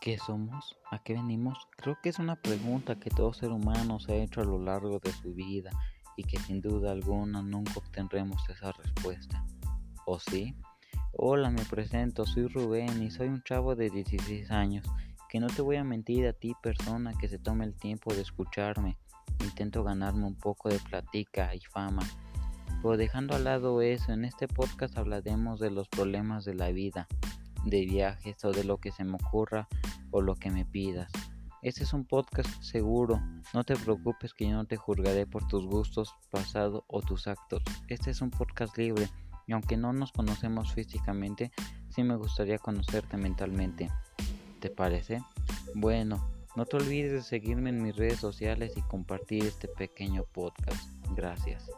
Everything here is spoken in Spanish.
¿Qué somos? ¿A qué venimos? Creo que es una pregunta que todo ser humano se ha hecho a lo largo de su vida y que sin duda alguna nunca obtendremos esa respuesta. ¿O sí? Hola, me presento, soy Rubén y soy un chavo de 16 años, que no te voy a mentir a ti persona que se tome el tiempo de escucharme. Intento ganarme un poco de platica y fama. Pero dejando al lado eso, en este podcast hablaremos de los problemas de la vida, de viajes o de lo que se me ocurra o lo que me pidas. Este es un podcast seguro, no te preocupes que yo no te juzgaré por tus gustos pasados o tus actos. Este es un podcast libre y aunque no nos conocemos físicamente, sí me gustaría conocerte mentalmente. ¿Te parece? Bueno, no te olvides de seguirme en mis redes sociales y compartir este pequeño podcast. Gracias.